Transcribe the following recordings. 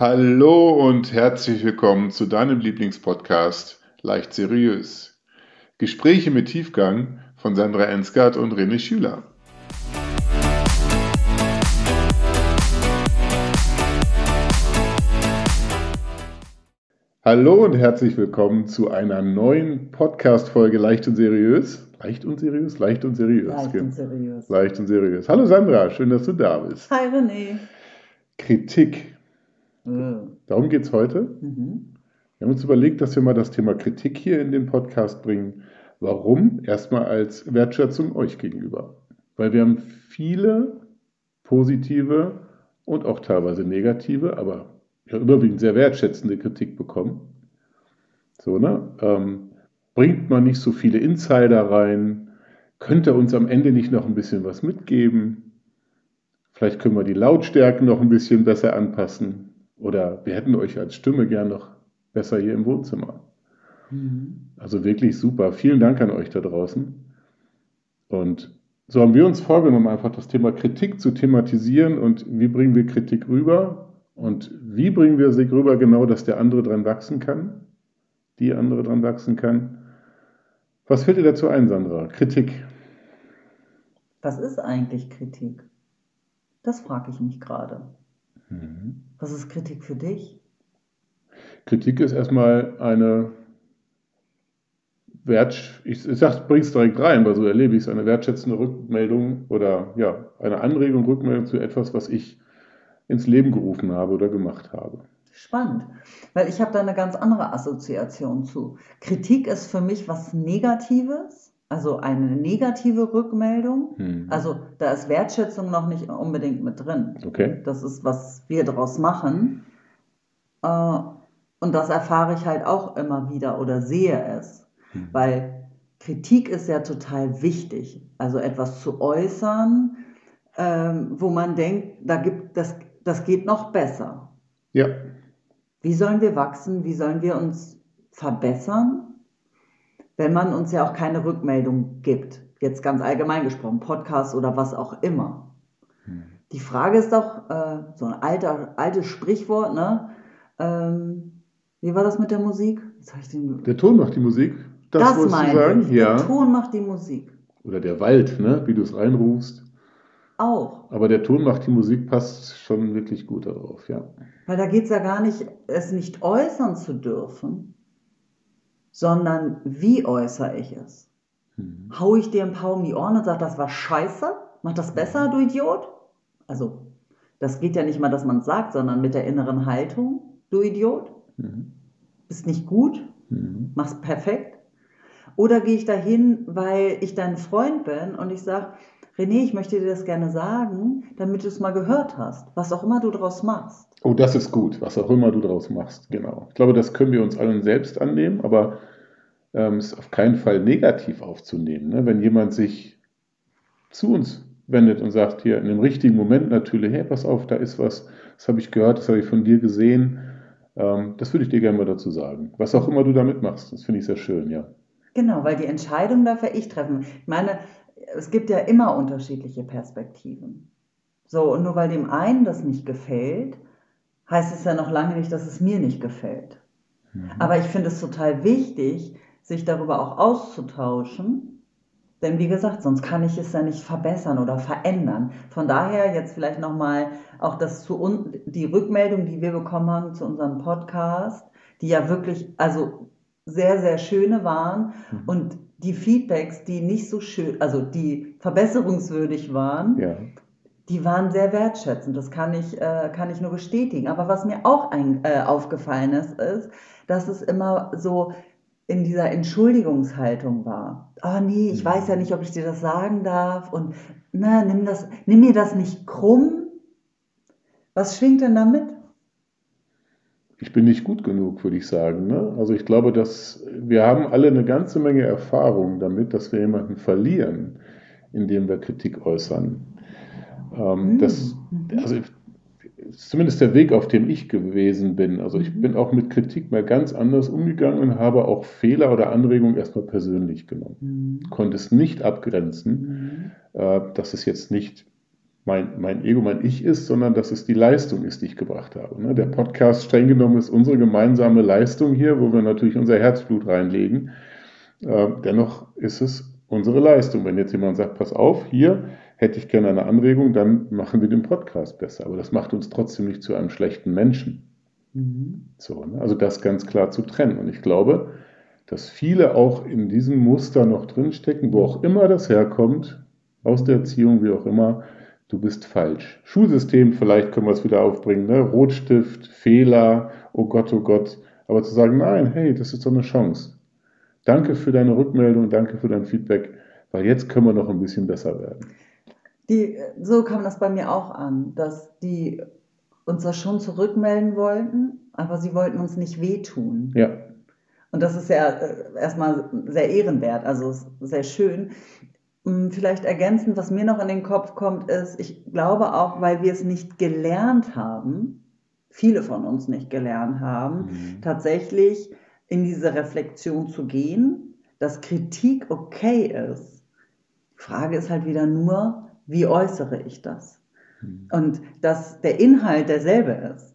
Hallo und herzlich willkommen zu deinem Lieblingspodcast Leicht Seriös. Gespräche mit Tiefgang von Sandra Ensgard und René Schüler. Hallo und herzlich willkommen zu einer neuen Podcast-Folge Leicht und Seriös. Leicht und seriös? Leicht und seriös. Leicht und seriös. Leicht und seriös. Hallo Sandra, schön, dass du da bist. Hi René. Kritik. Äh, Darum geht es heute. Mhm. Wir haben uns überlegt, dass wir mal das Thema Kritik hier in den Podcast bringen. Warum? Erstmal als Wertschätzung euch gegenüber. Weil wir haben viele positive und auch teilweise negative, aber ja, überwiegend sehr wertschätzende Kritik bekommen. So, ne? Ähm, bringt man nicht so viele Insider rein? Könnte uns am Ende nicht noch ein bisschen was mitgeben? Vielleicht können wir die Lautstärken noch ein bisschen besser anpassen. Oder wir hätten euch als Stimme gern noch besser hier im Wohnzimmer. Mhm. Also wirklich super. Vielen Dank an euch da draußen. Und so haben wir uns vorgenommen, einfach das Thema Kritik zu thematisieren und wie bringen wir Kritik rüber und wie bringen wir sie rüber, genau, dass der andere dran wachsen kann, die andere dran wachsen kann. Was fällt dir dazu ein, Sandra? Kritik. Was ist eigentlich Kritik? Das frage ich mich gerade. Mhm. Was ist Kritik für dich? Kritik ist erstmal eine Wert, ich, ich sag, bring's direkt rein, weil so erlebe ich es, eine wertschätzende Rückmeldung oder ja, eine Anregung, Rückmeldung zu etwas, was ich ins Leben gerufen habe oder gemacht habe. Spannend, weil ich habe da eine ganz andere Assoziation zu. Kritik ist für mich was Negatives, also eine negative Rückmeldung. Hm. Also da ist Wertschätzung noch nicht unbedingt mit drin. Okay. Das ist, was wir daraus machen. Äh, Und das erfahre ich halt auch immer wieder oder sehe es. Hm. Weil Kritik ist ja total wichtig. Also etwas zu äußern, ähm, wo man denkt, da gibt, das, das geht noch besser. Ja, Wie sollen wir wachsen? Wie sollen wir uns verbessern, wenn man uns ja auch keine Rückmeldung gibt? Jetzt ganz allgemein gesprochen, Podcast oder was auch immer. Hm. Die Frage ist doch, äh, so ein alter, altes Sprichwort, ne? Ähm, wie war das mit der Musik? Den, der Ton macht die Musik. Das, das wolltest du meine sagen? ich. Ja. Der Ton macht die Musik. Oder der Wald, ne? wie du es reinrufst. Auch. Aber der Ton macht die Musik passt schon wirklich gut darauf, ja. Weil da geht es ja gar nicht, es nicht äußern zu dürfen, sondern wie äußere ich es? Hm. Hau ich dir ein paar um die Ohren und sage, das war scheiße? Mach das besser, du Idiot? Also, das geht ja nicht mal, dass man es sagt, sondern mit der inneren Haltung, du Idiot? Mhm. Bist nicht gut? Mhm. Mach's perfekt? Oder gehe ich dahin, weil ich dein Freund bin und ich sage, René, ich möchte dir das gerne sagen, damit du es mal gehört hast, was auch immer du daraus machst. Oh, das ist gut, was auch immer du daraus machst, genau. Ich glaube, das können wir uns allen selbst annehmen, aber ähm, es ist auf keinen Fall negativ aufzunehmen. Ne? Wenn jemand sich zu uns wendet und sagt, hier in dem richtigen Moment natürlich, hey, pass auf, da ist was, das habe ich gehört, das habe ich von dir gesehen, ähm, das würde ich dir gerne mal dazu sagen. Was auch immer du damit machst, das finde ich sehr schön, ja. Genau, weil die Entscheidung darf ja ich treffen. Ich meine, es gibt ja immer unterschiedliche Perspektiven. So, und nur weil dem einen das nicht gefällt, heißt es ja noch lange nicht, dass es mir nicht gefällt. Mhm. Aber ich finde es total wichtig, sich darüber auch auszutauschen. Denn wie gesagt, sonst kann ich es ja nicht verbessern oder verändern. Von daher jetzt vielleicht nochmal auch das zu un die Rückmeldung, die wir bekommen haben zu unserem Podcast, die ja wirklich, also sehr, sehr schöne waren Mhm. und die Feedbacks, die nicht so schön, also die verbesserungswürdig waren, Ja. Die waren sehr wertschätzend. Das kann ich, äh, kann ich nur bestätigen. Aber was mir auch ein, äh, aufgefallen ist, ist, dass es immer so in dieser Entschuldigungshaltung war. Oh nee, ich Mhm. weiß ja nicht, ob ich dir das sagen darf und na, nimm das, nimm mir das nicht krumm. Was schwingt denn damit? Ich bin nicht gut genug, würde ich sagen. Ne? Also ich glaube, dass wir haben alle eine ganze Menge Erfahrung damit, dass wir jemanden verlieren, indem wir Kritik äußern. Ähm, Mhm. das, Mhm. also ist zumindest der Weg, auf dem ich gewesen bin. Also ich Mhm. bin auch mit Kritik mal ganz anders umgegangen und habe auch Fehler oder Anregungen erstmal persönlich genommen. Mhm. Konnte es nicht abgrenzen, Mhm. äh, dass es jetzt nicht mein, mein Ego, mein Ich ist, sondern dass es die Leistung ist, die ich gebracht habe. Ne? Der Podcast streng genommen ist unsere gemeinsame Leistung hier, wo wir natürlich unser Herzblut reinlegen. Äh, dennoch ist es unsere Leistung. Wenn jetzt jemand sagt, pass auf, hier hätte ich gerne eine Anregung, dann machen wir den Podcast besser. Aber das macht uns trotzdem nicht zu einem schlechten Menschen. Mhm. So, ne? Also das ganz klar zu trennen. Und ich glaube, dass viele auch in diesem Muster noch drinstecken, wo auch immer das herkommt, aus der Erziehung, wie auch immer, du bist falsch. Schulsystem, vielleicht können wir es wieder aufbringen, ne? Rotstift, Fehler, oh Gott, oh Gott. Aber zu sagen, nein, hey, das ist doch eine Chance. Danke für deine Rückmeldung, danke für dein Feedback, weil jetzt können wir noch ein bisschen besser werden. Die, so kam das bei mir auch an, dass die uns das schon zurückmelden wollten, aber sie wollten uns nicht wehtun. Ja. Und das ist ja äh, erstmal sehr ehrenwert, also sehr schön. Hm, vielleicht ergänzend, was mir noch in den Kopf kommt, ist, ich glaube auch, weil wir es nicht gelernt haben, viele von uns nicht gelernt haben, mhm. tatsächlich in diese Reflexion zu gehen, dass Kritik okay ist. Die Frage ist halt wieder nur, wie äußere ich das? Mhm. Und dass der Inhalt derselbe ist,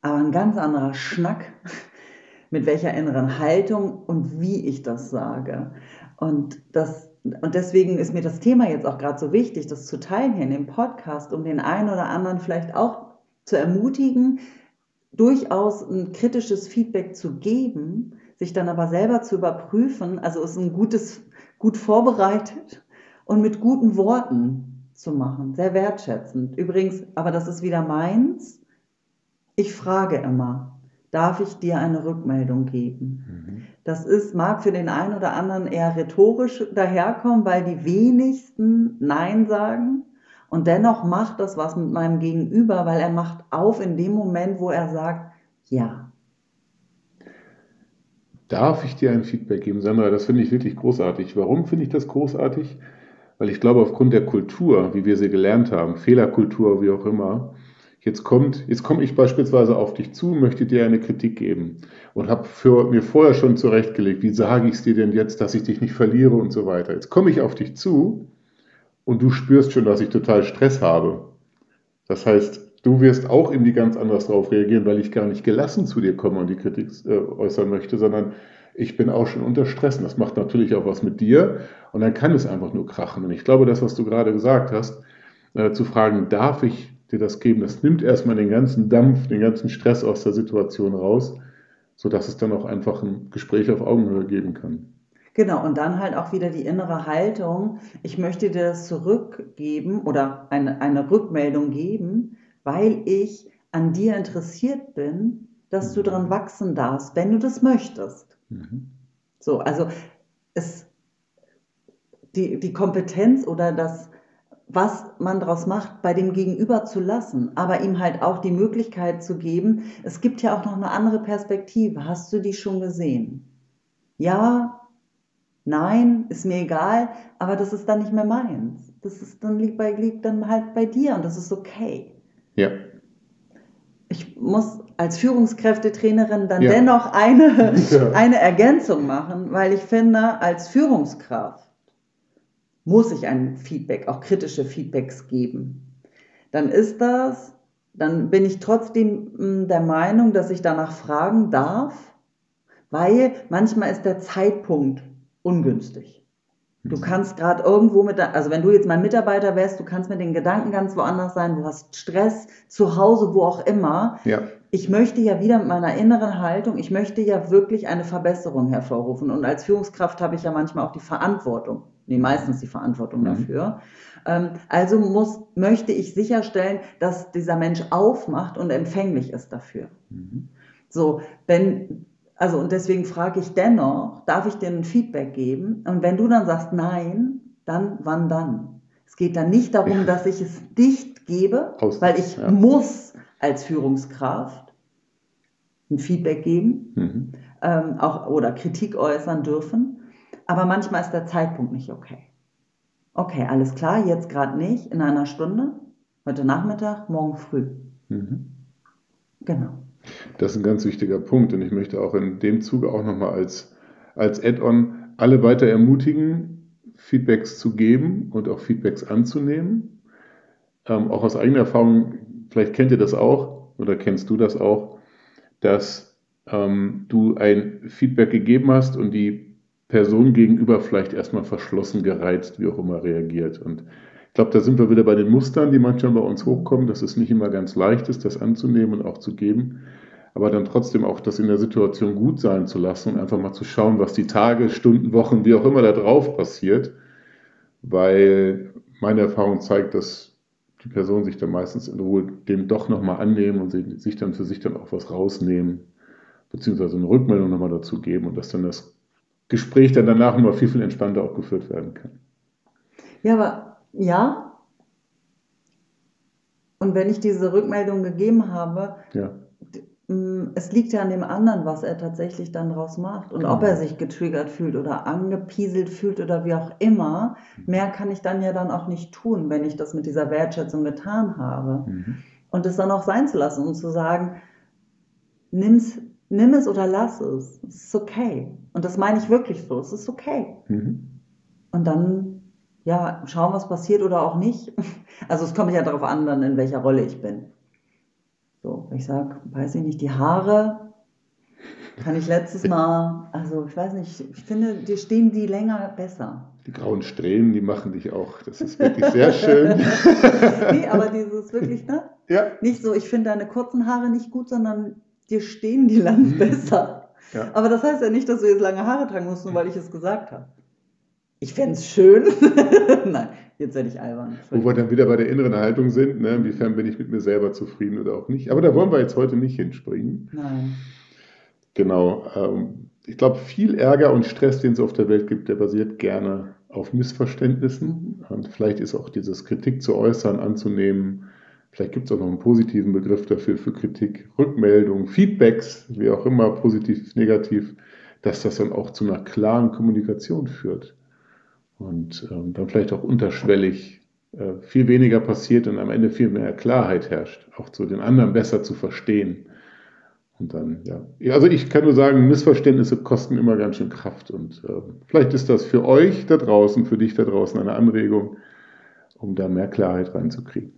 aber ein ganz anderer Schnack, mit welcher inneren Haltung und wie ich das sage. Und das und deswegen ist mir das Thema jetzt auch gerade so wichtig, das zu teilen hier in dem Podcast, um den einen oder anderen vielleicht auch zu ermutigen, durchaus ein kritisches Feedback zu geben, sich dann aber selber zu überprüfen, also es ein gutes, gut vorbereitet und mit guten Worten zu machen, sehr wertschätzend. Übrigens, aber das ist wieder meins. Ich frage immer, darf ich dir eine Rückmeldung geben? Mhm. Das ist, mag für den einen oder anderen eher rhetorisch daherkommen, weil die wenigsten Nein sagen. Und dennoch macht das was mit meinem Gegenüber, weil er macht auf in dem Moment, wo er sagt, ja. Darf ich dir ein Feedback geben, Sandra? Das finde ich wirklich großartig. Warum finde ich das großartig? Weil ich glaube, aufgrund der Kultur, wie wir sie gelernt haben, Fehlerkultur, wie auch immer, Jetzt kommt, jetzt komme ich beispielsweise auf dich zu, möchte dir eine Kritik geben und habe mir vorher schon zurechtgelegt, wie sage ich es dir denn jetzt, dass ich dich nicht verliere und so weiter. Jetzt komme ich auf dich zu und du spürst schon, dass ich total Stress habe. Das heißt, du wirst auch irgendwie ganz anders darauf reagieren, weil ich gar nicht gelassen zu dir komme und die Kritik äh, äußern möchte, sondern ich bin auch schon unter Stress. Und das macht natürlich auch was mit dir und dann kann es einfach nur krachen. Und ich glaube, das, was du gerade gesagt hast, äh, zu fragen, darf ich dir das geben. Das nimmt erstmal den ganzen Dampf, den ganzen Stress aus der Situation raus, sodass es dann auch einfach ein Gespräch auf Augenhöhe geben kann. Genau, und dann halt auch wieder die innere Haltung, ich möchte dir das zurückgeben oder eine, eine Rückmeldung geben, weil ich an dir interessiert bin, dass du dran mhm. wachsen darfst, wenn du das möchtest. Mhm. So, also es, die, die Kompetenz oder das, was man daraus macht, bei dem Gegenüber zu lassen, aber ihm halt auch die Möglichkeit zu geben, es gibt ja auch noch eine andere Perspektive. Hast du die schon gesehen? Ja, nein, ist mir egal, aber das ist dann nicht mehr meins. Das ist dann liegt, bei, liegt dann halt bei dir und das ist okay. Ja. Ich muss als Führungskräftetrainerin dann ja. dennoch eine, ja. eine Ergänzung machen, weil ich finde, als Führungskraft muss ich ein Feedback, auch kritische Feedbacks geben. Dann ist das, dann bin ich trotzdem hm, der Meinung, dass ich danach fragen darf, weil manchmal ist der Zeitpunkt ungünstig. Du kannst gerade irgendwo mit, also wenn du jetzt mein Mitarbeiter wärst, du kannst mit den Gedanken ganz woanders sein, du hast Stress zu Hause, wo auch immer. Ja. Ich möchte ja wieder mit meiner inneren Haltung, ich möchte ja wirklich eine Verbesserung hervorrufen. Und als Führungskraft habe ich ja manchmal auch die Verantwortung nee, meistens die Verantwortung mhm. dafür. Ähm, also muss, möchte ich sicherstellen, dass dieser Mensch aufmacht und empfänglich ist dafür. Mhm. So, wenn, also und deswegen frage ich dennoch, darf ich dir ein Feedback geben? Und wenn du dann sagst nein, dann wann dann? Es geht dann nicht darum, dass ich es nicht gebe, Aus, weil ich ja. muss als Führungskraft ein Feedback geben mhm. ähm, auch, oder Kritik äußern dürfen. Aber manchmal ist der Zeitpunkt nicht okay. Okay, alles klar, jetzt gerade nicht, in einer Stunde, heute Nachmittag, morgen früh. Mhm. Genau. Das ist ein ganz wichtiger Punkt und ich möchte auch in dem Zuge auch nochmal als, als Add-on alle weiter ermutigen, Feedbacks zu geben und auch Feedbacks anzunehmen. ähm, auch aus eigener Erfahrung, vielleicht kennt ihr das auch oder kennst du das auch, dass ähm, du ein Feedback gegeben hast und die Person gegenüber vielleicht erstmal verschlossen, gereizt, wie auch immer reagiert. Und glaube, da sind wir wieder bei den Mustern, die manchmal bei uns hochkommen, dass es nicht immer ganz leicht ist, das anzunehmen und auch zu geben aber dann trotzdem auch das in der Situation gut sein zu lassen und einfach mal zu schauen, was die Tage, Stunden, Wochen, wie auch immer da drauf passiert, weil meine Erfahrung zeigt, dass die Personen sich dann meistens in Ruhe dem doch nochmal annehmen und sich dann für sich dann auch was rausnehmen, beziehungsweise eine Rückmeldung nochmal dazu geben und dass dann das Gespräch dann danach immer viel, viel entspannter auch geführt werden kann. Ja, aber ja. Und wenn ich diese Rückmeldung gegeben habe, ja. Mm, es liegt ja an dem anderen, was er tatsächlich dann draus macht. Und ob er sich getriggert fühlt oder angepieselt fühlt oder wie auch immer, mhm. mehr kann ich dann ja dann auch nicht tun, wenn ich das mit dieser Wertschätzung getan habe. Mhm. Und es dann auch sein zu lassen und zu sagen, nimm's, nimm es oder lass es. Es ist okay. Und das meine ich wirklich so. Es ist okay. Mhm. Und dann, ja, schauen, was passiert oder auch nicht. Also es kommt ja darauf an, dann in welcher Rolle ich bin. So, ich sag, weiß ich nicht, die Haare kann ich letztes Mal, also ich weiß nicht, ich finde, dir stehen die länger besser. Die grauen Strähnen, die machen dich auch, das ist wirklich sehr schön. nee, aber dieses wirklich, ne? Ja. Nicht so, ich finde deine kurzen Haare nicht gut, sondern dir stehen die lang mhm. besser. Ja. Aber das heißt ja nicht, dass du jetzt lange Haare tragen musst, nur weil ich es gesagt habe. Ich fände es schön. Nein, Jetzt werde ich albern. Wo wir dann wieder bei der inneren Haltung sind, ne? inwiefern bin ich mit mir selber zufrieden oder auch nicht. Aber da wollen wir jetzt heute nicht hinspringen. Nein. Genau. Ähm, ich glaube, viel Ärger und Stress, den es auf der Welt gibt, der basiert gerne auf Missverständnissen. Mhm. Und vielleicht ist auch dieses Kritik zu äußern, anzunehmen. Vielleicht gibt es auch noch einen positiven Begriff dafür für Kritik, Rückmeldung, Feedbacks, wie auch immer, positiv, negativ, dass das dann auch zu einer klaren Kommunikation führt und ähm, dann vielleicht auch unterschwellig äh, viel weniger passiert und am Ende viel mehr Klarheit herrscht, auch zu den anderen besser zu verstehen. Und dann, ja. Also ich kann nur sagen, Missverständnisse kosten immer ganz schön Kraft. Und äh, vielleicht ist das für euch da draußen, für dich da draußen eine Anregung, um da mehr Klarheit reinzukriegen.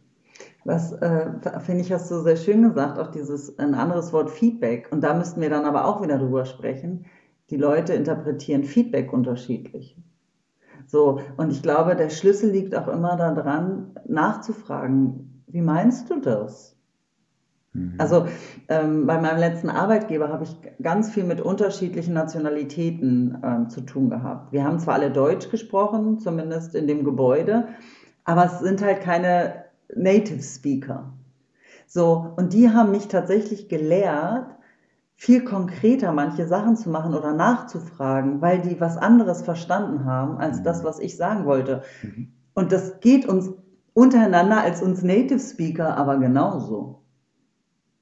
Was äh, finde ich, hast du sehr schön gesagt, auch dieses ein anderes Wort Feedback. Und da müssten wir dann aber auch wieder drüber sprechen. Die Leute interpretieren Feedback unterschiedlich. So, und ich glaube, der Schlüssel liegt auch immer daran, nachzufragen, wie meinst du das? Mhm. Also ähm, bei meinem letzten Arbeitgeber habe ich ganz viel mit unterschiedlichen Nationalitäten ähm, zu tun gehabt. Wir haben zwar alle Deutsch gesprochen, zumindest in dem Gebäude, aber es sind halt keine Native Speaker. So, und die haben mich tatsächlich gelehrt, viel konkreter manche Sachen zu machen oder nachzufragen, weil die was anderes verstanden haben als das, mhm. was ich sagen wollte. Mhm. Und das geht uns untereinander als uns Native Speaker aber genauso.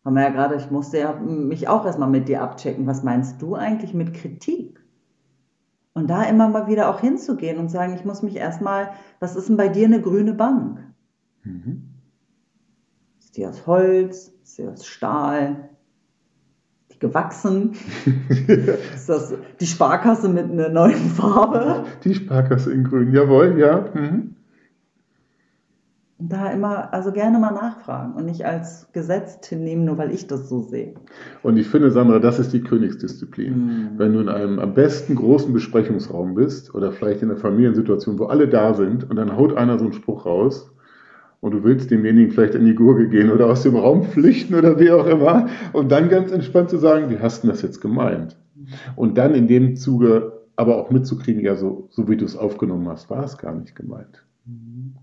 Haben wir ja gerade, ich musste ja mich auch erstmal mit dir abchecken. Was meinst du eigentlich mit Kritik? Und da immer mal wieder auch hinzugehen und sagen, ich muss mich erstmal, was ist denn bei dir eine grüne Bank? Mhm. Ist die aus Holz? Ist die aus Stahl? Gewachsen. ist das die Sparkasse mit einer neuen Farbe? Die Sparkasse in grün, jawohl, ja. Mhm. Und da immer, also gerne mal nachfragen und nicht als Gesetz hinnehmen, nur weil ich das so sehe. Und ich finde, Sandra, das ist die Königsdisziplin. Mhm. Wenn du in einem am besten großen Besprechungsraum bist oder vielleicht in einer Familiensituation, wo alle da sind und dann haut einer so einen Spruch raus, und du willst demjenigen vielleicht in die Gurke gehen oder aus dem Raum flüchten oder wie auch immer und dann ganz entspannt zu sagen, wie hast du das jetzt gemeint? Und dann in dem Zuge aber auch mitzukriegen, ja, so, so wie du es aufgenommen hast, war es gar nicht gemeint.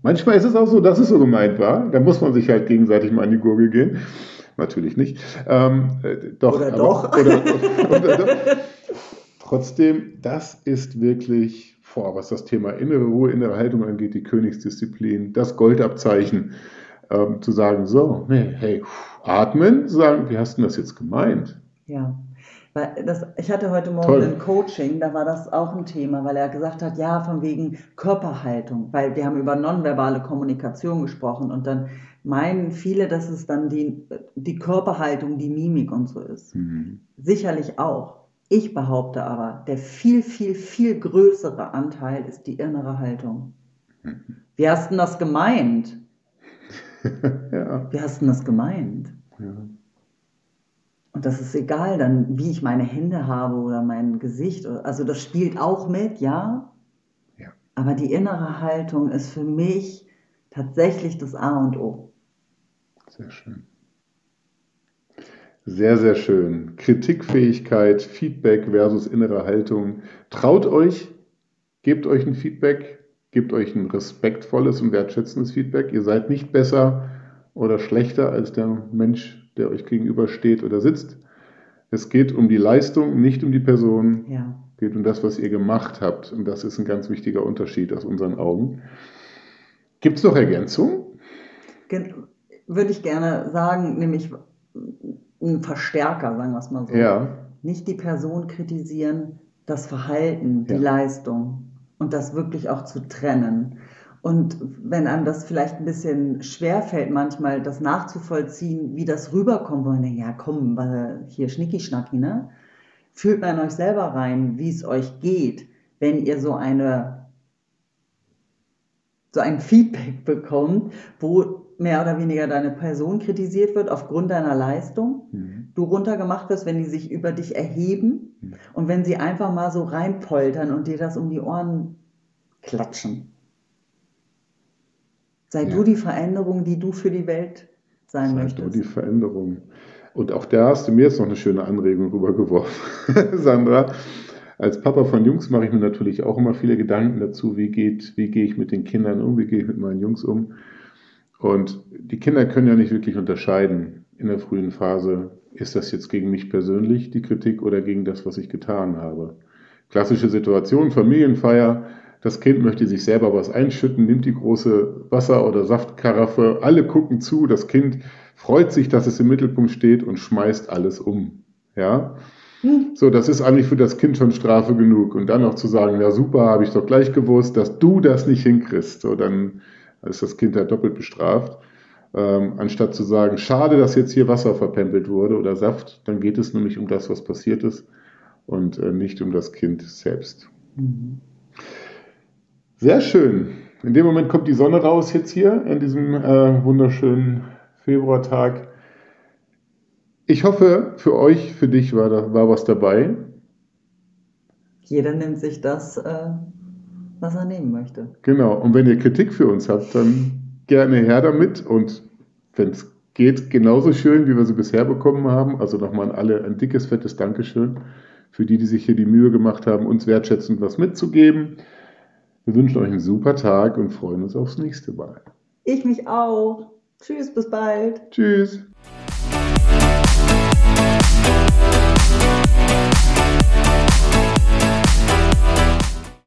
Manchmal ist es auch so, dass es so gemeint war. Da muss man sich halt gegenseitig mal in die Gurgel gehen. Natürlich nicht. Ähm, äh, doch, oder aber, doch. Oder, oder, oder, trotzdem, das ist wirklich vor, was das Thema innere Ruhe, innere Haltung angeht, die Königsdisziplin, das Goldabzeichen, ähm, zu sagen, so, nee, hey, atmen, zu sagen, wie hast du das jetzt gemeint? Ja. Weil das, ich hatte heute Morgen Toll. ein Coaching, da war das auch ein Thema, weil er gesagt hat, ja, von wegen Körperhaltung, weil wir haben über nonverbale Kommunikation gesprochen und dann meinen viele, dass es dann die, die Körperhaltung, die Mimik und so ist. Mhm. Sicherlich auch. Ich behaupte aber, der viel, viel, viel größere Anteil ist die innere Haltung. Wie hast du das gemeint? ja. Wie hast du das gemeint? Ja. Und das ist egal dann, wie ich meine Hände habe oder mein Gesicht. Also das spielt auch mit, ja. ja. Aber die innere Haltung ist für mich tatsächlich das A und O. Sehr schön. Sehr, sehr schön. Kritikfähigkeit, Feedback versus innere Haltung. Traut euch, gebt euch ein Feedback, gebt euch ein respektvolles und wertschätzendes Feedback. Ihr seid nicht besser oder schlechter als der Mensch, der euch gegenübersteht oder sitzt. Es geht um die Leistung, nicht um die Person. Ja. Es geht um das, was ihr gemacht habt. Und das ist ein ganz wichtiger Unterschied aus unseren Augen. Gibt es noch Ergänzungen? Würde ich gerne sagen, nämlich ein Verstärker, sagen wir es mal so. Ja. Nicht die Person kritisieren, das Verhalten, die ja. Leistung und das wirklich auch zu trennen. Und wenn einem das vielleicht ein bisschen schwer fällt, manchmal das nachzuvollziehen, wie das rüberkommt, wo man denkt, ja komm, hier Schnicki-Schnacki, ne? Fühlt man euch selber rein, wie es euch geht, wenn ihr so eine so ein Feedback bekommt, wo mehr oder weniger deine Person kritisiert wird aufgrund deiner Leistung, mhm. du runtergemacht wirst, wenn die sich über dich erheben mhm. und wenn sie einfach mal so reinpoltern und dir das um die Ohren klatschen. Sei ja. du die Veränderung, die du für die Welt sein Sei möchtest. Sei du die Veränderung. Und auch da hast du mir jetzt noch eine schöne Anregung rübergeworfen, Sandra. Als Papa von Jungs mache ich mir natürlich auch immer viele Gedanken dazu, wie geht, wie gehe ich mit den Kindern um, wie gehe ich mit meinen Jungs um. Und die Kinder können ja nicht wirklich unterscheiden in der frühen Phase, ist das jetzt gegen mich persönlich die Kritik oder gegen das, was ich getan habe. Klassische Situation, Familienfeier, das Kind möchte sich selber was einschütten, nimmt die große Wasser- oder Saftkaraffe, alle gucken zu, das Kind freut sich, dass es im Mittelpunkt steht und schmeißt alles um. Ja? Hm. So, das ist eigentlich für das Kind schon Strafe genug. Und dann noch zu sagen, ja super, habe ich doch gleich gewusst, dass du das nicht hinkriegst. So, dann ist das Kind halt doppelt bestraft. Ähm, anstatt zu sagen, schade, dass jetzt hier Wasser verpempelt wurde oder Saft, dann geht es nämlich um das, was passiert ist und äh, nicht um das Kind selbst. Mhm. Sehr schön. In dem Moment kommt die Sonne raus jetzt hier an diesem äh, wunderschönen Februartag. Ich hoffe, für euch, für dich war, da, war was dabei. Jeder nimmt sich das äh, was er nehmen möchte. Genau, und wenn ihr Kritik für uns habt, dann gerne her damit und wenn es geht, genauso schön, wie wir sie bisher bekommen haben. Also nochmal an alle ein dickes, fettes Dankeschön für die, die sich hier die Mühe gemacht haben, uns wertschätzend was mitzugeben. Wir wünschen euch einen super Tag und freuen uns aufs nächste Mal. Ich mich auch. Tschüss, bis bald. Tschüss.